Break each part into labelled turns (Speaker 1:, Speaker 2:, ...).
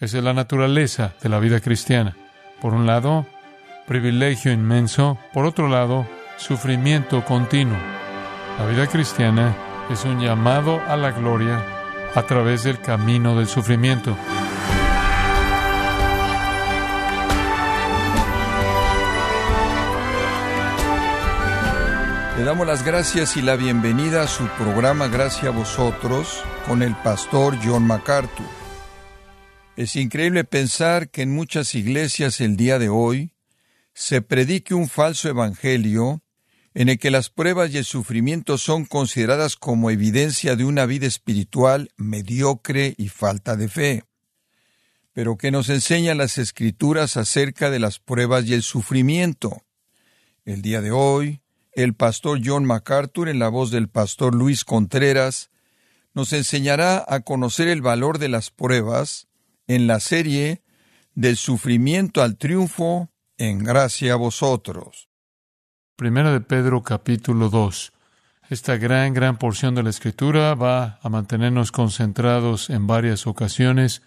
Speaker 1: Esa es la naturaleza de la vida cristiana. Por un lado, privilegio inmenso. Por otro lado, sufrimiento continuo. La vida cristiana es un llamado a la gloria a través del camino del sufrimiento.
Speaker 2: Le damos las gracias y la bienvenida a su programa Gracias a vosotros con el pastor John MacArthur. Es increíble pensar que en muchas iglesias el día de hoy se predique un falso evangelio en el que las pruebas y el sufrimiento son consideradas como evidencia de una vida espiritual mediocre y falta de fe. Pero ¿qué nos enseñan las escrituras acerca de las pruebas y el sufrimiento? El día de hoy, el pastor John MacArthur, en la voz del pastor Luis Contreras, nos enseñará a conocer el valor de las pruebas en la serie Del sufrimiento al triunfo en gracia a vosotros.
Speaker 1: Primera de Pedro capítulo 2. Esta gran, gran porción de la escritura va a mantenernos concentrados en varias ocasiones.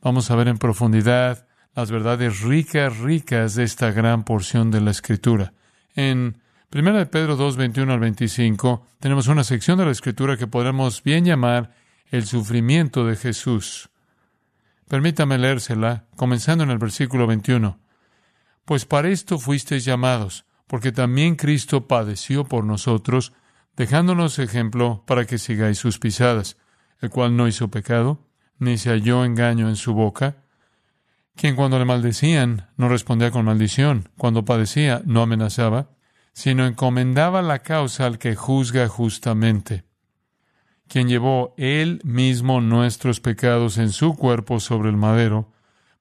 Speaker 1: Vamos a ver en profundidad las verdades ricas, ricas de esta gran porción de la escritura. En Primera de Pedro 2, 21 al 25, tenemos una sección de la Escritura que podemos bien llamar el sufrimiento de Jesús. Permítame leérsela, comenzando en el versículo 21. Pues para esto fuisteis llamados, porque también Cristo padeció por nosotros, dejándonos ejemplo para que sigáis sus pisadas, el cual no hizo pecado, ni se halló engaño en su boca, quien cuando le maldecían no respondía con maldición, cuando padecía no amenazaba, sino encomendaba la causa al que juzga justamente, quien llevó él mismo nuestros pecados en su cuerpo sobre el madero,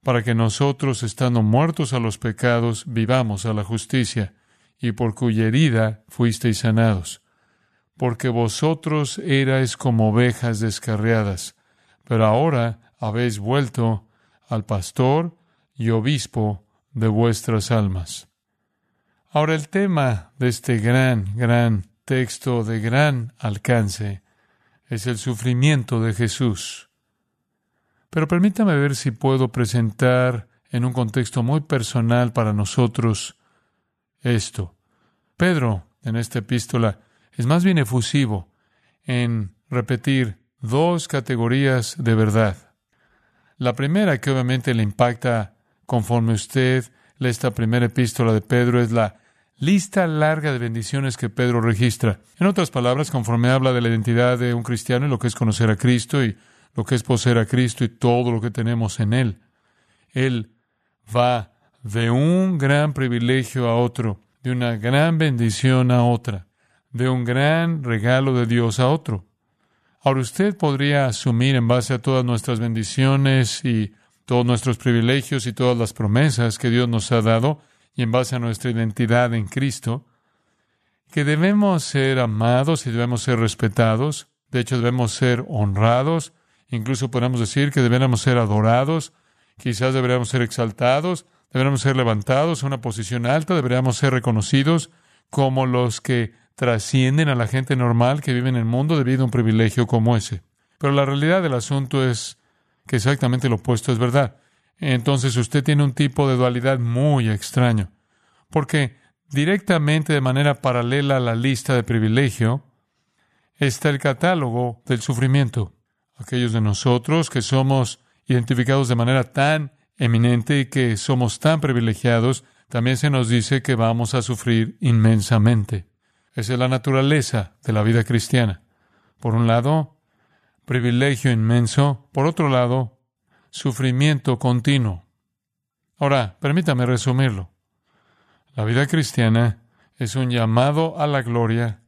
Speaker 1: para que nosotros, estando muertos a los pecados, vivamos a la justicia, y por cuya herida fuisteis sanados. Porque vosotros erais como ovejas descarriadas, pero ahora habéis vuelto al pastor y obispo de vuestras almas. Ahora el tema de este gran, gran texto de gran alcance es el sufrimiento de Jesús. Pero permítame ver si puedo presentar en un contexto muy personal para nosotros esto. Pedro, en esta epístola, es más bien efusivo en repetir dos categorías de verdad. La primera que obviamente le impacta conforme usted lee esta primera epístola de Pedro es la lista larga de bendiciones que Pedro registra. En otras palabras, conforme habla de la identidad de un cristiano y lo que es conocer a Cristo y lo que es poseer a Cristo y todo lo que tenemos en Él, Él va de un gran privilegio a otro, de una gran bendición a otra, de un gran regalo de Dios a otro. Ahora usted podría asumir en base a todas nuestras bendiciones y todos nuestros privilegios y todas las promesas que Dios nos ha dado, y en base a nuestra identidad en Cristo, que debemos ser amados y debemos ser respetados, de hecho debemos ser honrados, incluso podemos decir que deberíamos ser adorados, quizás deberíamos ser exaltados, deberíamos ser levantados a una posición alta, deberíamos ser reconocidos como los que trascienden a la gente normal que vive en el mundo debido a un privilegio como ese. Pero la realidad del asunto es que exactamente lo opuesto es verdad entonces usted tiene un tipo de dualidad muy extraño, porque directamente de manera paralela a la lista de privilegio está el catálogo del sufrimiento. Aquellos de nosotros que somos identificados de manera tan eminente y que somos tan privilegiados, también se nos dice que vamos a sufrir inmensamente. Esa es la naturaleza de la vida cristiana. Por un lado, privilegio inmenso, por otro lado, sufrimiento continuo. Ahora, permítame resumirlo. La vida cristiana es un llamado a la gloria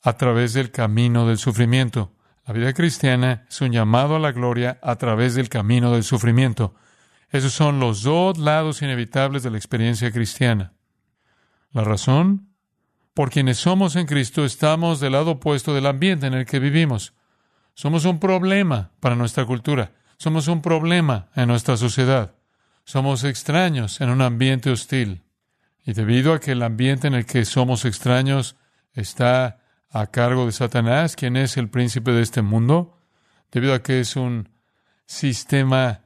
Speaker 1: a través del camino del sufrimiento. La vida cristiana es un llamado a la gloria a través del camino del sufrimiento. Esos son los dos lados inevitables de la experiencia cristiana. La razón, por quienes somos en Cristo, estamos del lado opuesto del ambiente en el que vivimos. Somos un problema para nuestra cultura. Somos un problema en nuestra sociedad. Somos extraños en un ambiente hostil. Y debido a que el ambiente en el que somos extraños está a cargo de Satanás, quien es el príncipe de este mundo, debido a que es un sistema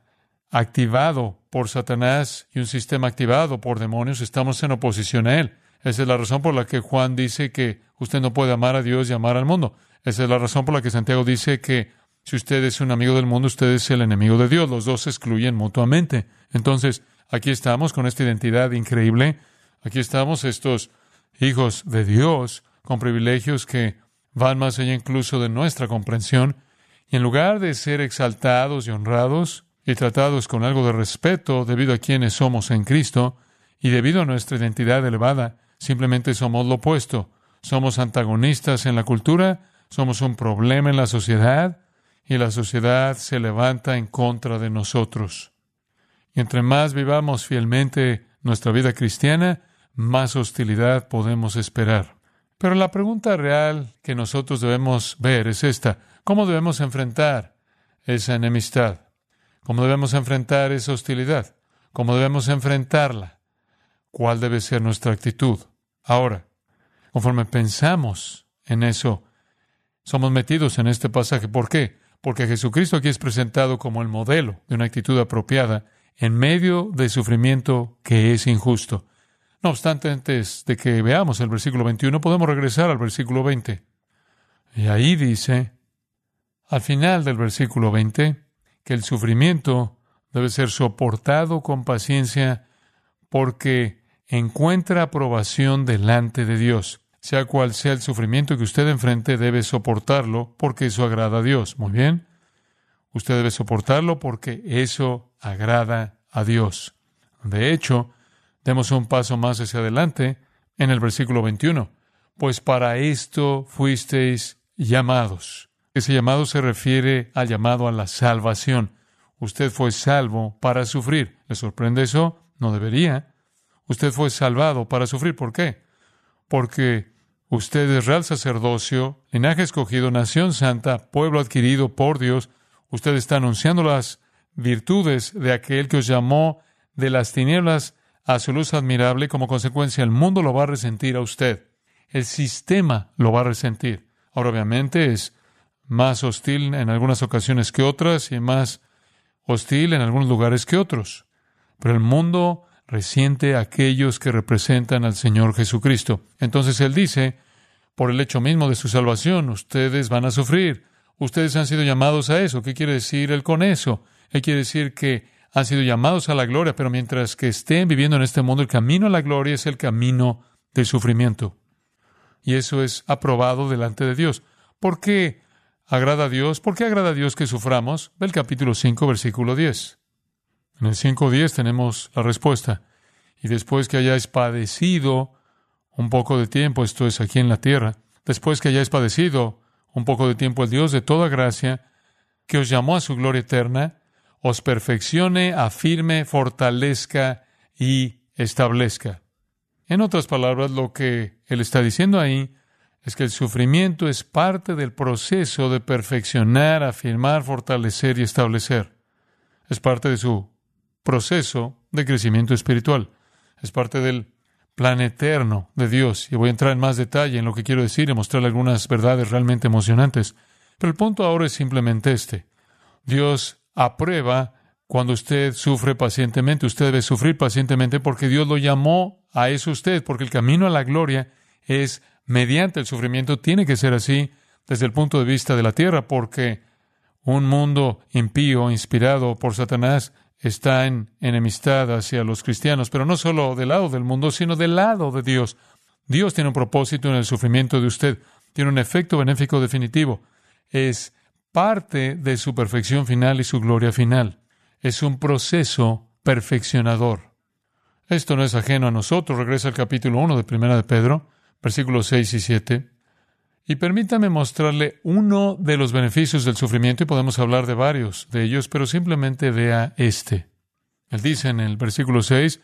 Speaker 1: activado por Satanás y un sistema activado por demonios, estamos en oposición a Él. Esa es la razón por la que Juan dice que usted no puede amar a Dios y amar al mundo. Esa es la razón por la que Santiago dice que si usted es un amigo del mundo, usted es el enemigo de Dios. Los dos se excluyen mutuamente. Entonces, aquí estamos con esta identidad increíble. Aquí estamos estos hijos de Dios con privilegios que van más allá incluso de nuestra comprensión. Y en lugar de ser exaltados y honrados y tratados con algo de respeto debido a quienes somos en Cristo y debido a nuestra identidad elevada, simplemente somos lo opuesto. Somos antagonistas en la cultura, somos un problema en la sociedad, y la sociedad se levanta en contra de nosotros. Y entre más vivamos fielmente nuestra vida cristiana, más hostilidad podemos esperar. Pero la pregunta real que nosotros debemos ver es esta. ¿Cómo debemos enfrentar esa enemistad? ¿Cómo debemos enfrentar esa hostilidad? ¿Cómo debemos enfrentarla? ¿Cuál debe ser nuestra actitud? Ahora, conforme pensamos en eso, somos metidos en este pasaje. ¿Por qué? Porque Jesucristo aquí es presentado como el modelo de una actitud apropiada en medio de sufrimiento que es injusto. No obstante, antes de que veamos el versículo 21, podemos regresar al versículo 20. Y ahí dice, al final del versículo 20, que el sufrimiento debe ser soportado con paciencia porque encuentra aprobación delante de Dios. Sea cual sea el sufrimiento que usted enfrente, debe soportarlo porque eso agrada a Dios. Muy bien. Usted debe soportarlo porque eso agrada a Dios. De hecho, demos un paso más hacia adelante en el versículo 21. Pues para esto fuisteis llamados. Ese llamado se refiere al llamado a la salvación. Usted fue salvo para sufrir. ¿Le sorprende eso? No debería. Usted fue salvado para sufrir. ¿Por qué? Porque Usted es real sacerdocio, linaje escogido, nación santa, pueblo adquirido por Dios. Usted está anunciando las virtudes de aquel que os llamó de las tinieblas a su luz admirable. Como consecuencia, el mundo lo va a resentir a usted. El sistema lo va a resentir. Ahora, obviamente, es más hostil en algunas ocasiones que otras y más hostil en algunos lugares que otros. Pero el mundo resiente a aquellos que representan al Señor Jesucristo. Entonces Él dice, por el hecho mismo de su salvación, ustedes van a sufrir. Ustedes han sido llamados a eso. ¿Qué quiere decir Él con eso? Él quiere decir que han sido llamados a la gloria, pero mientras que estén viviendo en este mundo, el camino a la gloria es el camino del sufrimiento. Y eso es aprobado delante de Dios. ¿Por qué agrada a Dios? ¿Por qué agrada a Dios que suframos? Ve el capítulo 5, versículo 10. En el 5.10 tenemos la respuesta. Y después que hayáis padecido un poco de tiempo, esto es aquí en la tierra, después que hayáis padecido un poco de tiempo, el Dios de toda gracia, que os llamó a su gloria eterna, os perfeccione, afirme, fortalezca y establezca. En otras palabras, lo que él está diciendo ahí es que el sufrimiento es parte del proceso de perfeccionar, afirmar, fortalecer y establecer. Es parte de su proceso de crecimiento espiritual. Es parte del plan eterno de Dios. Y voy a entrar en más detalle en lo que quiero decir y mostrarle algunas verdades realmente emocionantes. Pero el punto ahora es simplemente este. Dios aprueba cuando usted sufre pacientemente. Usted debe sufrir pacientemente porque Dios lo llamó a eso usted, porque el camino a la gloria es mediante el sufrimiento. Tiene que ser así desde el punto de vista de la tierra, porque un mundo impío, inspirado por Satanás, está en enemistad hacia los cristianos, pero no solo del lado del mundo, sino del lado de Dios. Dios tiene un propósito en el sufrimiento de usted, tiene un efecto benéfico definitivo. Es parte de su perfección final y su gloria final. Es un proceso perfeccionador. Esto no es ajeno a nosotros. Regresa al capítulo 1 de Primera de Pedro, versículos 6 y 7. Y permítame mostrarle uno de los beneficios del sufrimiento y podemos hablar de varios de ellos, pero simplemente vea este. Él dice en el versículo 6,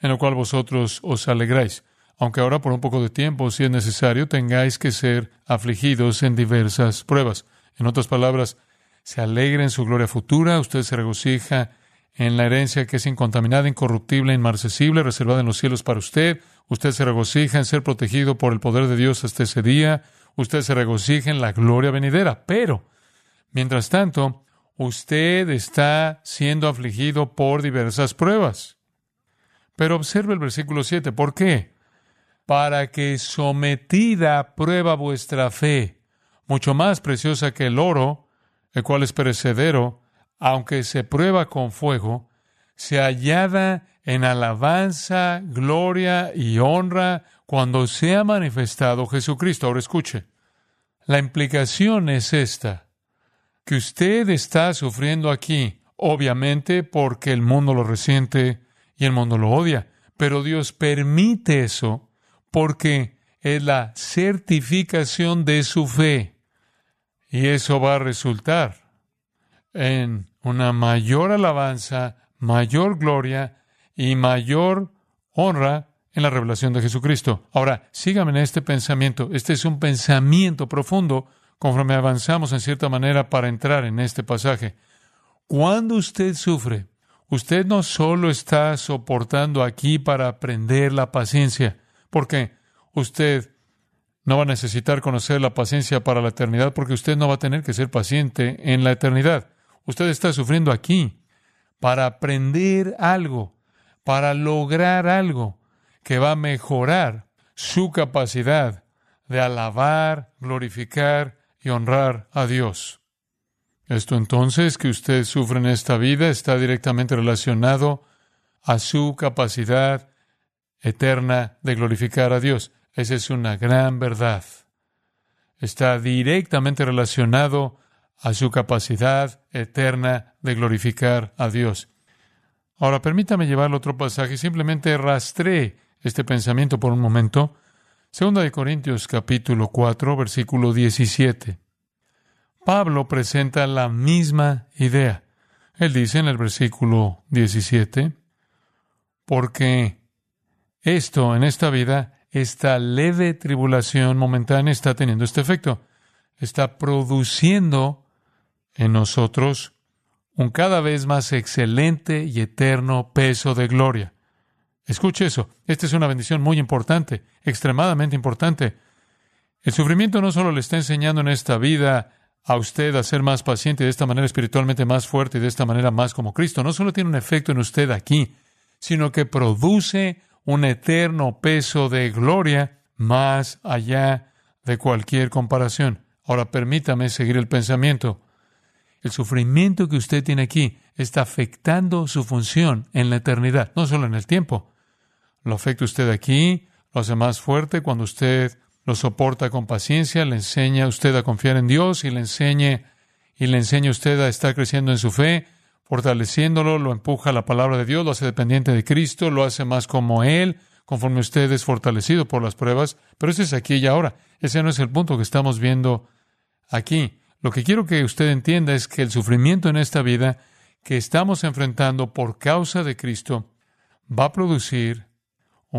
Speaker 1: en el cual vosotros os alegráis, aunque ahora por un poco de tiempo, si es necesario, tengáis que ser afligidos en diversas pruebas. En otras palabras, se alegra en su gloria futura, usted se regocija en la herencia que es incontaminada, incorruptible, inmarcesible, reservada en los cielos para usted. Usted se regocija en ser protegido por el poder de Dios hasta ese día usted se regocija en la gloria venidera. Pero, mientras tanto, usted está siendo afligido por diversas pruebas. Pero observe el versículo 7. ¿Por qué? Para que sometida prueba vuestra fe, mucho más preciosa que el oro, el cual es perecedero, aunque se prueba con fuego, se hallada en alabanza, gloria y honra cuando sea manifestado Jesucristo. Ahora escuche, la implicación es esta, que usted está sufriendo aquí, obviamente porque el mundo lo resiente y el mundo lo odia, pero Dios permite eso porque es la certificación de su fe y eso va a resultar en una mayor alabanza, mayor gloria y mayor honra en la revelación de Jesucristo. Ahora, sígame en este pensamiento. Este es un pensamiento profundo conforme avanzamos en cierta manera para entrar en este pasaje. Cuando usted sufre, usted no solo está soportando aquí para aprender la paciencia, porque usted no va a necesitar conocer la paciencia para la eternidad, porque usted no va a tener que ser paciente en la eternidad. Usted está sufriendo aquí para aprender algo, para lograr algo que va a mejorar su capacidad de alabar, glorificar y honrar a Dios. Esto entonces que usted sufre en esta vida está directamente relacionado a su capacidad eterna de glorificar a Dios. Esa es una gran verdad. Está directamente relacionado a su capacidad eterna de glorificar a Dios. Ahora, permítame llevar otro pasaje. Simplemente rastré este pensamiento por un momento. Segunda de Corintios capítulo 4, versículo 17. Pablo presenta la misma idea. Él dice en el versículo 17, porque esto en esta vida, esta leve tribulación momentánea está teniendo este efecto. Está produciendo en nosotros un cada vez más excelente y eterno peso de gloria. Escuche eso, esta es una bendición muy importante, extremadamente importante. El sufrimiento no solo le está enseñando en esta vida a usted a ser más paciente de esta manera espiritualmente más fuerte y de esta manera más como Cristo, no solo tiene un efecto en usted aquí, sino que produce un eterno peso de gloria más allá de cualquier comparación. Ahora permítame seguir el pensamiento. El sufrimiento que usted tiene aquí está afectando su función en la eternidad, no solo en el tiempo. Lo afecta usted aquí, lo hace más fuerte cuando usted lo soporta con paciencia, le enseña a usted a confiar en Dios y le enseñe y le enseña a usted a estar creciendo en su fe, fortaleciéndolo, lo empuja a la palabra de Dios, lo hace dependiente de Cristo, lo hace más como Él, conforme usted es fortalecido por las pruebas. Pero ese es aquí y ahora. Ese no es el punto que estamos viendo aquí. Lo que quiero que usted entienda es que el sufrimiento en esta vida que estamos enfrentando por causa de Cristo va a producir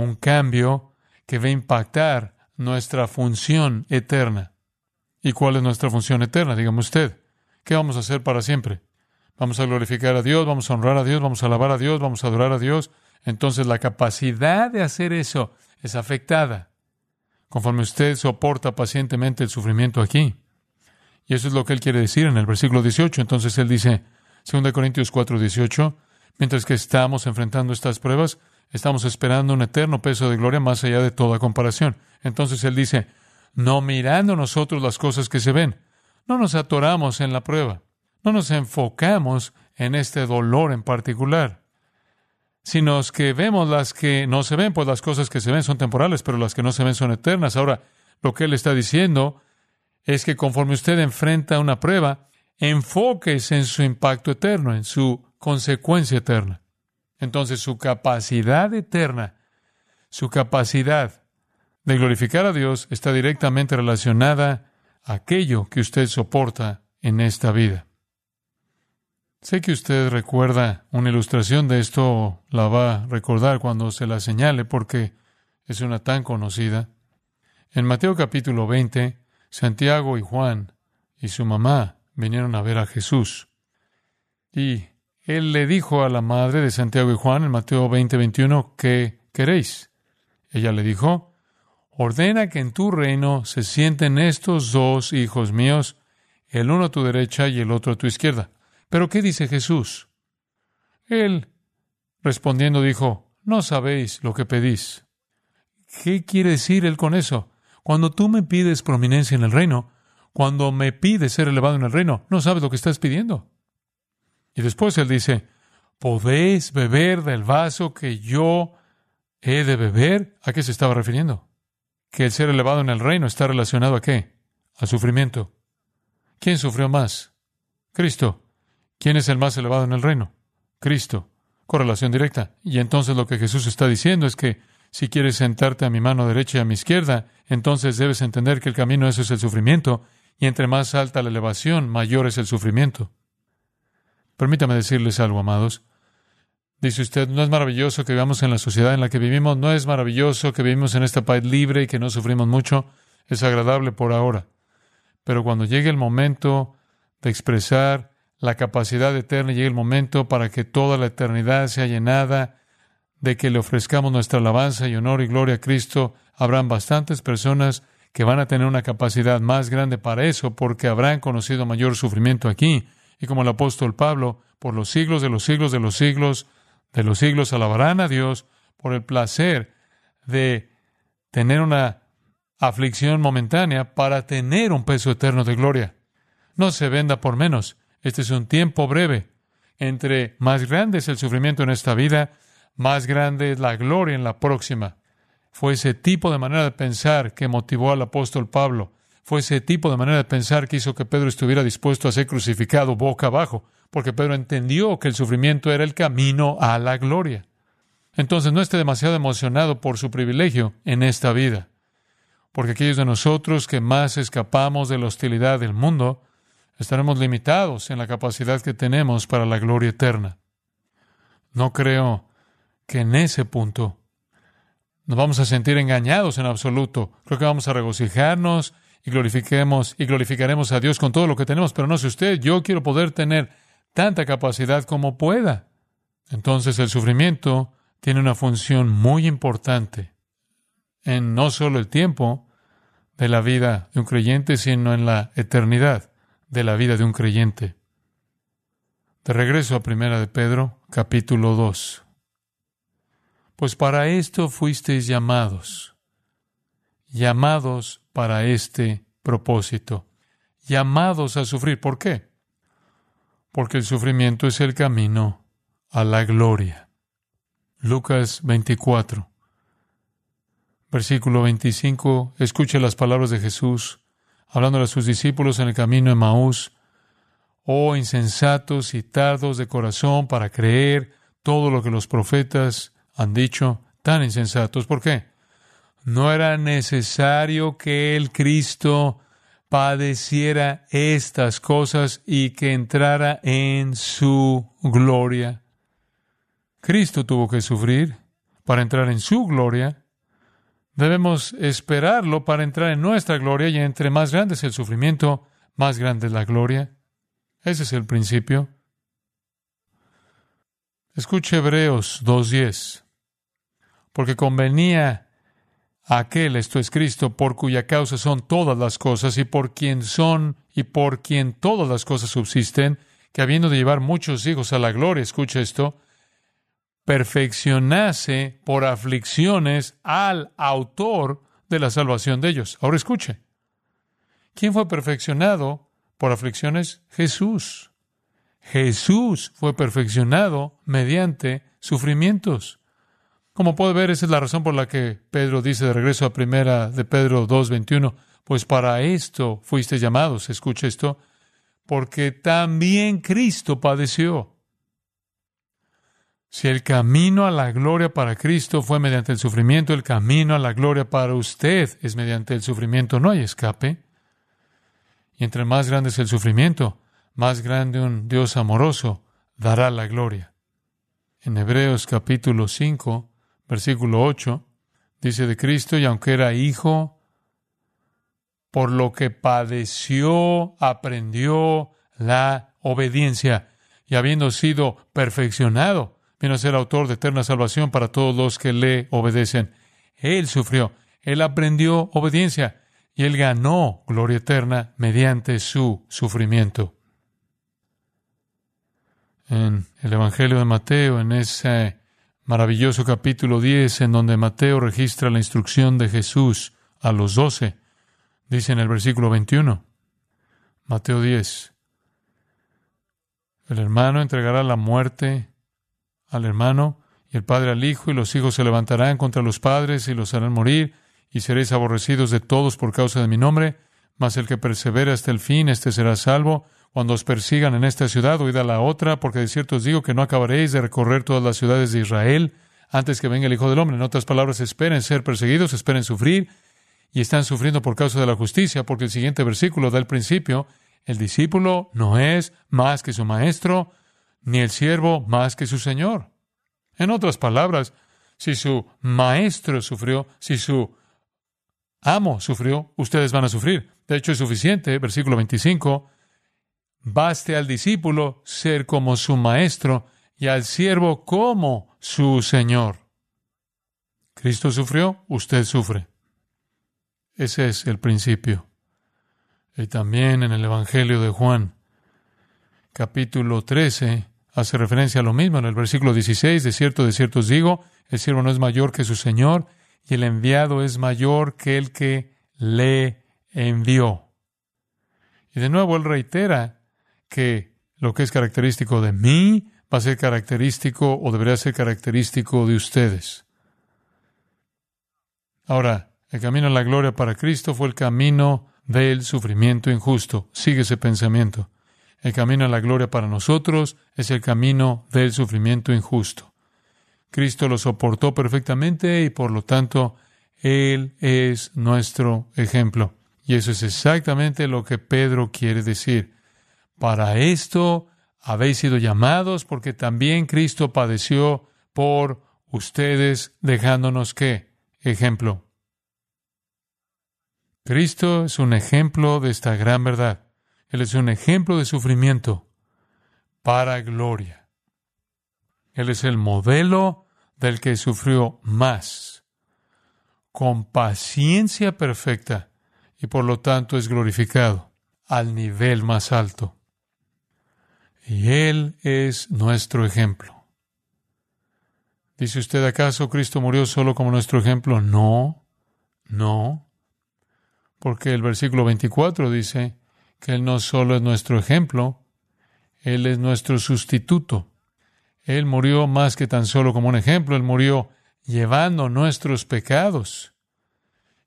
Speaker 1: un cambio que va a impactar nuestra función eterna. ¿Y cuál es nuestra función eterna? Dígame usted. ¿Qué vamos a hacer para siempre? Vamos a glorificar a Dios, vamos a honrar a Dios, vamos a alabar a Dios, vamos a adorar a Dios. Entonces la capacidad de hacer eso es afectada conforme usted soporta pacientemente el sufrimiento aquí. Y eso es lo que él quiere decir en el versículo 18. Entonces él dice, 2 Corintios 4, 18, mientras que estamos enfrentando estas pruebas, estamos esperando un eterno peso de gloria más allá de toda comparación. Entonces él dice, no mirando nosotros las cosas que se ven, no nos atoramos en la prueba, no nos enfocamos en este dolor en particular, sino que vemos las que no se ven, pues las cosas que se ven son temporales, pero las que no se ven son eternas. Ahora, lo que él está diciendo es que conforme usted enfrenta una prueba, enfóquese en su impacto eterno, en su consecuencia eterna. Entonces su capacidad eterna, su capacidad de glorificar a Dios está directamente relacionada a aquello que usted soporta en esta vida. Sé que usted recuerda una ilustración de esto, la va a recordar cuando se la señale porque es una tan conocida. En Mateo capítulo 20, Santiago y Juan y su mamá vinieron a ver a Jesús. Y él le dijo a la madre de Santiago y Juan en Mateo 20, 21, ¿qué queréis? Ella le dijo, ordena que en tu reino se sienten estos dos hijos míos, el uno a tu derecha y el otro a tu izquierda. Pero ¿qué dice Jesús? Él, respondiendo, dijo, no sabéis lo que pedís. ¿Qué quiere decir él con eso? Cuando tú me pides prominencia en el reino, cuando me pides ser elevado en el reino, no sabes lo que estás pidiendo. Y después él dice, ¿podéis beber del vaso que yo he de beber? ¿A qué se estaba refiriendo? Que el ser elevado en el reino está relacionado a qué? Al sufrimiento. ¿Quién sufrió más? Cristo. ¿Quién es el más elevado en el reino? Cristo. Correlación directa. Y entonces lo que Jesús está diciendo es que si quieres sentarte a mi mano derecha y a mi izquierda, entonces debes entender que el camino eso es el sufrimiento, y entre más alta la elevación, mayor es el sufrimiento. Permítame decirles algo, amados. Dice usted, ¿no es maravilloso que vivamos en la sociedad en la que vivimos? ¿No es maravilloso que vivimos en este país libre y que no sufrimos mucho? Es agradable por ahora. Pero cuando llegue el momento de expresar la capacidad eterna, llegue el momento para que toda la eternidad sea llenada de que le ofrezcamos nuestra alabanza y honor y gloria a Cristo, habrán bastantes personas que van a tener una capacidad más grande para eso porque habrán conocido mayor sufrimiento aquí. Y como el apóstol Pablo, por los siglos de los siglos de los siglos de los siglos alabarán a Dios por el placer de tener una aflicción momentánea para tener un peso eterno de gloria. No se venda por menos. Este es un tiempo breve. Entre más grande es el sufrimiento en esta vida, más grande es la gloria en la próxima. Fue ese tipo de manera de pensar que motivó al apóstol Pablo. Fue ese tipo de manera de pensar que hizo que Pedro estuviera dispuesto a ser crucificado boca abajo, porque Pedro entendió que el sufrimiento era el camino a la gloria. Entonces no esté demasiado emocionado por su privilegio en esta vida, porque aquellos de nosotros que más escapamos de la hostilidad del mundo, estaremos limitados en la capacidad que tenemos para la gloria eterna. No creo que en ese punto nos vamos a sentir engañados en absoluto. Creo que vamos a regocijarnos y glorifiquemos y glorificaremos a Dios con todo lo que tenemos, pero no sé usted, yo quiero poder tener tanta capacidad como pueda. Entonces el sufrimiento tiene una función muy importante en no solo el tiempo de la vida de un creyente, sino en la eternidad de la vida de un creyente. De regreso a Primera de Pedro, capítulo 2. Pues para esto fuisteis llamados, llamados para este propósito, llamados a sufrir. ¿Por qué? Porque el sufrimiento es el camino a la gloria. Lucas 24, versículo 25, escuche las palabras de Jesús hablando a sus discípulos en el camino de Maús. Oh insensatos y tardos de corazón para creer todo lo que los profetas han dicho tan insensatos. ¿Por qué? No era necesario que el Cristo padeciera estas cosas y que entrara en su gloria. Cristo tuvo que sufrir para entrar en su gloria. Debemos esperarlo para entrar en nuestra gloria y entre más grande es el sufrimiento, más grande es la gloria. Ese es el principio. Escuche Hebreos 2.10 porque convenía aquel, esto es Cristo, por cuya causa son todas las cosas y por quien son y por quien todas las cosas subsisten, que habiendo de llevar muchos hijos a la gloria, escucha esto, perfeccionase por aflicciones al autor de la salvación de ellos. Ahora escuche. ¿Quién fue perfeccionado por aflicciones? Jesús. Jesús fue perfeccionado mediante sufrimientos. Como puede ver, esa es la razón por la que Pedro dice de regreso a primera de Pedro 2.21, pues para esto fuiste llamados, escucha esto, porque también Cristo padeció. Si el camino a la gloria para Cristo fue mediante el sufrimiento, el camino a la gloria para usted es mediante el sufrimiento, no hay escape. Y entre más grande es el sufrimiento, más grande un Dios amoroso dará la gloria. En Hebreos capítulo 5, versículo 8, dice de Cristo, y aunque era hijo, por lo que padeció, aprendió la obediencia, y habiendo sido perfeccionado, vino a ser autor de eterna salvación para todos los que le obedecen. Él sufrió, él aprendió obediencia, y él ganó gloria eterna mediante su sufrimiento. en el Evangelio de Mateo, en ese maravilloso capítulo 10, en donde Mateo registra la instrucción de Jesús a los doce. Dice en el versículo 21, Mateo 10, el hermano entregará la muerte al hermano y el padre al hijo, y los hijos se levantarán contra los padres y los harán morir, y seréis aborrecidos de todos por causa de mi nombre, mas el que persevera hasta el fin, éste será salvo. Cuando os persigan en esta ciudad, oíd a la otra, porque de cierto os digo que no acabaréis de recorrer todas las ciudades de Israel antes que venga el Hijo del Hombre. En otras palabras, esperen ser perseguidos, esperen sufrir, y están sufriendo por causa de la justicia, porque el siguiente versículo da el principio, el discípulo no es más que su maestro, ni el siervo más que su señor. En otras palabras, si su maestro sufrió, si su amo sufrió, ustedes van a sufrir. De hecho, es suficiente, versículo 25, baste al discípulo ser como su maestro y al siervo como su señor. Cristo sufrió, usted sufre. Ese es el principio. Y también en el Evangelio de Juan, capítulo 13, hace referencia a lo mismo. En el versículo 16, de cierto, de cierto os digo, el siervo no es mayor que su Señor, y el enviado es mayor que el que le envió. Y de nuevo él reitera que lo que es característico de mí va a ser característico o debería ser característico de ustedes. Ahora, el camino a la gloria para Cristo fue el camino del sufrimiento injusto. Sigue ese pensamiento. El camino a la gloria para nosotros es el camino del sufrimiento injusto. Cristo lo soportó perfectamente y por lo tanto Él es nuestro ejemplo. Y eso es exactamente lo que Pedro quiere decir. Para esto habéis sido llamados porque también Cristo padeció por ustedes dejándonos qué? Ejemplo. Cristo es un ejemplo de esta gran verdad. Él es un ejemplo de sufrimiento para gloria. Él es el modelo del que sufrió más, con paciencia perfecta, y por lo tanto es glorificado al nivel más alto. Y Él es nuestro ejemplo. ¿Dice usted acaso Cristo murió solo como nuestro ejemplo? No, no porque el versículo 24 dice que Él no solo es nuestro ejemplo, Él es nuestro sustituto. Él murió más que tan solo como un ejemplo, Él murió llevando nuestros pecados.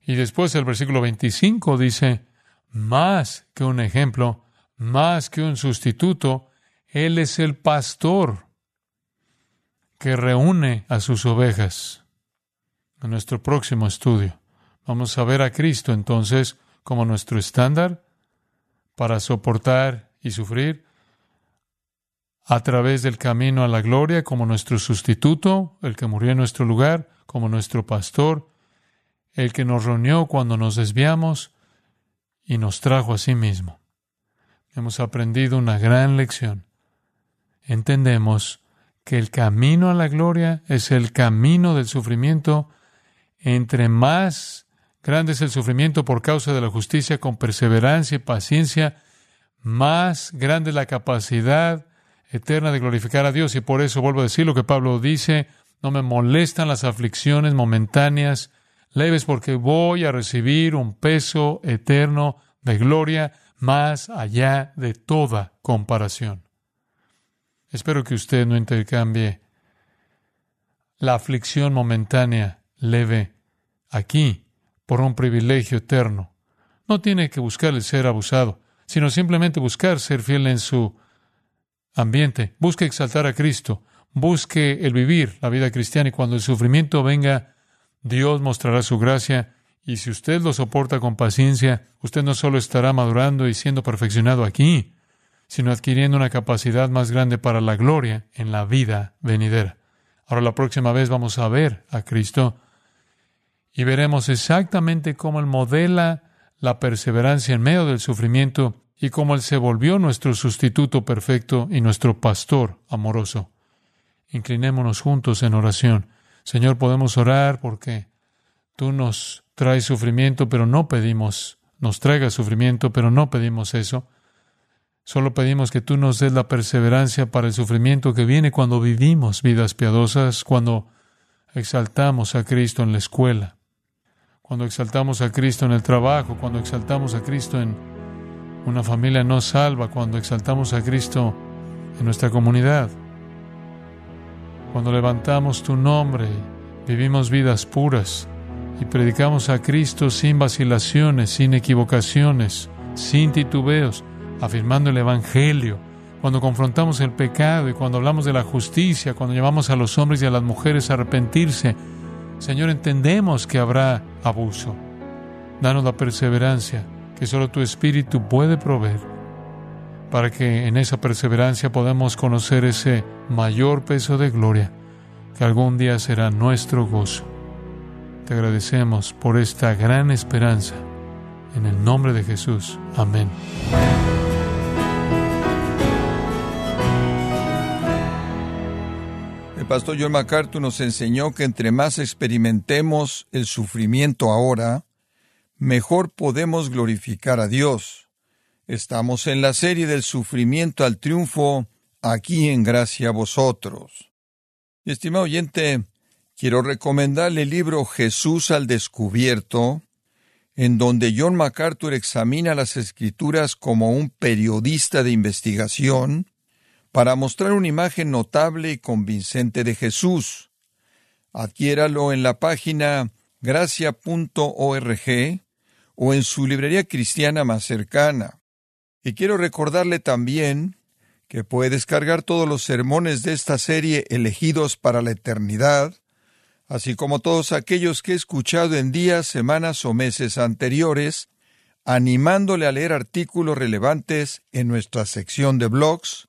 Speaker 1: Y después el versículo 25 dice, más que un ejemplo, más que un sustituto, Él es el pastor que reúne a sus ovejas. En nuestro próximo estudio. Vamos a ver a Cristo entonces como nuestro estándar para soportar y sufrir a través del camino a la gloria como nuestro sustituto, el que murió en nuestro lugar, como nuestro pastor, el que nos reunió cuando nos desviamos y nos trajo a sí mismo. Hemos aprendido una gran lección. Entendemos que el camino a la gloria es el camino del sufrimiento. Entre más Grande es el sufrimiento por causa de la justicia con perseverancia y paciencia. Más grande es la capacidad eterna de glorificar a Dios. Y por eso vuelvo a decir lo que Pablo dice, no me molestan las aflicciones momentáneas, leves, porque voy a recibir un peso eterno de gloria más allá de toda comparación. Espero que usted no intercambie la aflicción momentánea leve aquí por un privilegio eterno. No tiene que buscar el ser abusado, sino simplemente buscar ser fiel en su ambiente. Busque exaltar a Cristo, busque el vivir la vida cristiana y cuando el sufrimiento venga, Dios mostrará su gracia y si usted lo soporta con paciencia, usted no solo estará madurando y siendo perfeccionado aquí, sino adquiriendo una capacidad más grande para la gloria en la vida venidera. Ahora la próxima vez vamos a ver a Cristo y veremos exactamente cómo Él modela la perseverancia en medio del sufrimiento y cómo Él se volvió nuestro sustituto perfecto y nuestro pastor amoroso. Inclinémonos juntos en oración. Señor, podemos orar porque tú nos traes sufrimiento, pero no pedimos, nos traigas sufrimiento, pero no pedimos eso. Solo pedimos que tú nos des la perseverancia para el sufrimiento que viene cuando vivimos vidas piadosas, cuando exaltamos a Cristo en la escuela, cuando exaltamos a Cristo en el trabajo, cuando exaltamos a Cristo en una familia no salva, cuando exaltamos a Cristo en nuestra comunidad, cuando levantamos tu nombre, vivimos vidas puras y predicamos a Cristo sin vacilaciones, sin equivocaciones, sin titubeos afirmando el Evangelio, cuando confrontamos el pecado y cuando hablamos de la justicia, cuando llevamos a los hombres y a las mujeres a arrepentirse, Señor, entendemos que habrá abuso. Danos la perseverancia que solo tu Espíritu puede proveer, para que en esa perseverancia podamos conocer ese mayor peso de gloria que algún día será nuestro gozo. Te agradecemos por esta gran esperanza. En el nombre de Jesús. Amén.
Speaker 2: Pastor John MacArthur nos enseñó que entre más experimentemos el sufrimiento ahora, mejor podemos glorificar a Dios. Estamos en la serie del sufrimiento al triunfo, aquí en gracia a vosotros. estimado oyente, quiero recomendarle el libro Jesús al descubierto, en donde John MacArthur examina las escrituras como un periodista de investigación, para mostrar una imagen notable y convincente de Jesús. Adquiéralo en la página gracia.org o en su librería cristiana más cercana. Y quiero recordarle también que puede descargar todos los sermones de esta serie elegidos para la eternidad, así como todos aquellos que he escuchado en días, semanas o meses anteriores, animándole a leer artículos relevantes en nuestra sección de blogs,